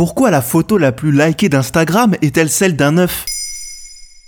Pourquoi la photo la plus likée d'Instagram est-elle celle d'un œuf?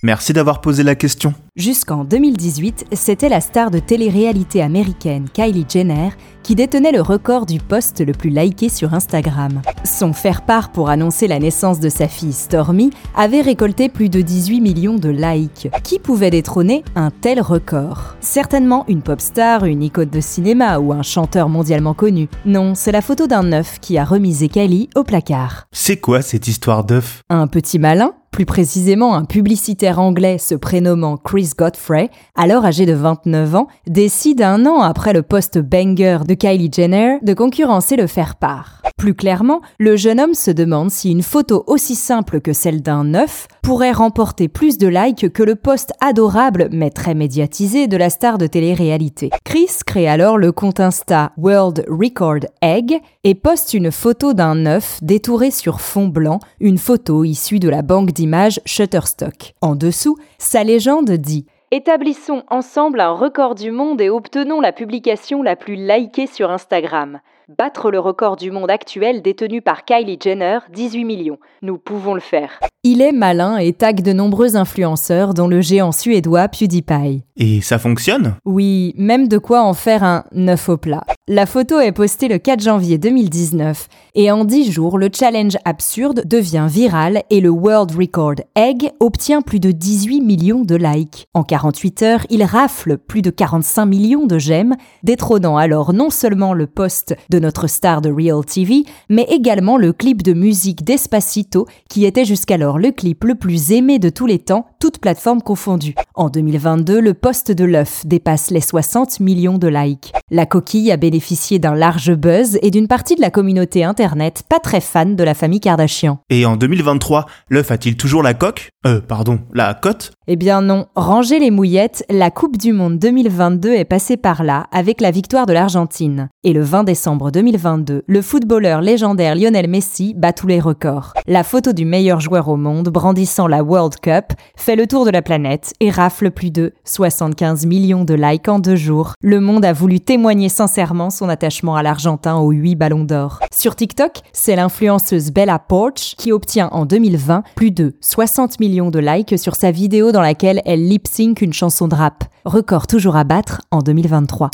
Merci d'avoir posé la question. Jusqu'en 2018, c'était la star de télé-réalité américaine Kylie Jenner qui détenait le record du post le plus liké sur Instagram. Son faire-part pour annoncer la naissance de sa fille Stormy avait récolté plus de 18 millions de likes. Qui pouvait détrôner un tel record Certainement une pop star, une icône de cinéma ou un chanteur mondialement connu. Non, c'est la photo d'un œuf qui a remisé Kylie au placard. C'est quoi cette histoire d'œuf? Un petit malin plus précisément un publicitaire anglais se prénommant Chris Godfrey, alors âgé de 29 ans, décide un an après le post banger de Kylie Jenner de concurrencer le faire-part. Plus clairement, le jeune homme se demande si une photo aussi simple que celle d'un œuf pourrait remporter plus de likes que le post adorable mais très médiatisé de la star de télé-réalité. Chris crée alors le compte Insta World Record Egg et poste une photo d'un œuf détouré sur fond blanc, une photo issue de la banque d'images Shutterstock. En dessous, sa légende dit Établissons ensemble un record du monde et obtenons la publication la plus likée sur Instagram. Battre le record du monde actuel détenu par Kylie Jenner, 18 millions. Nous pouvons le faire. Il est malin et tag de nombreux influenceurs, dont le géant suédois PewDiePie. Et ça fonctionne? Oui, même de quoi en faire un neuf au plat. La photo est postée le 4 janvier 2019 et en 10 jours, le challenge absurde devient viral et le World Record Egg obtient plus de 18 millions de likes. En 48 heures, il rafle plus de 45 millions de j'aime, détrônant alors non seulement le post de notre star de Real TV, mais également le clip de musique Despacito qui était jusqu'alors le clip le plus aimé de tous les temps, toutes plateformes confondues. En 2022, le post de l'œuf dépasse les 60 millions de likes. La coquille a bénéficié d'un large buzz et d'une partie de la communauté internet pas très fan de la famille Kardashian. Et en 2023, l'œuf a-t-il toujours la coque? Euh, pardon, la cote? Eh bien non, rangez les mouillettes, la Coupe du Monde 2022 est passée par là avec la victoire de l'Argentine. Et le 20 décembre 2022, le footballeur légendaire Lionel Messi bat tous les records. La photo du meilleur joueur au monde brandissant la World Cup fait le tour de la planète et rafle plus de 75 millions de likes en deux jours. Le monde a voulu témoigner sincèrement son attachement à l'Argentin aux 8 ballons d'or. Sur TikTok, c'est l'influenceuse Bella Porch qui obtient en 2020 plus de 60 millions de likes sur sa vidéo dans laquelle elle lip-sync une chanson de rap. Record toujours à battre en 2023.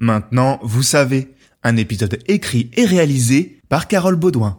Maintenant, vous savez, un épisode écrit et réalisé par Carole Baudouin.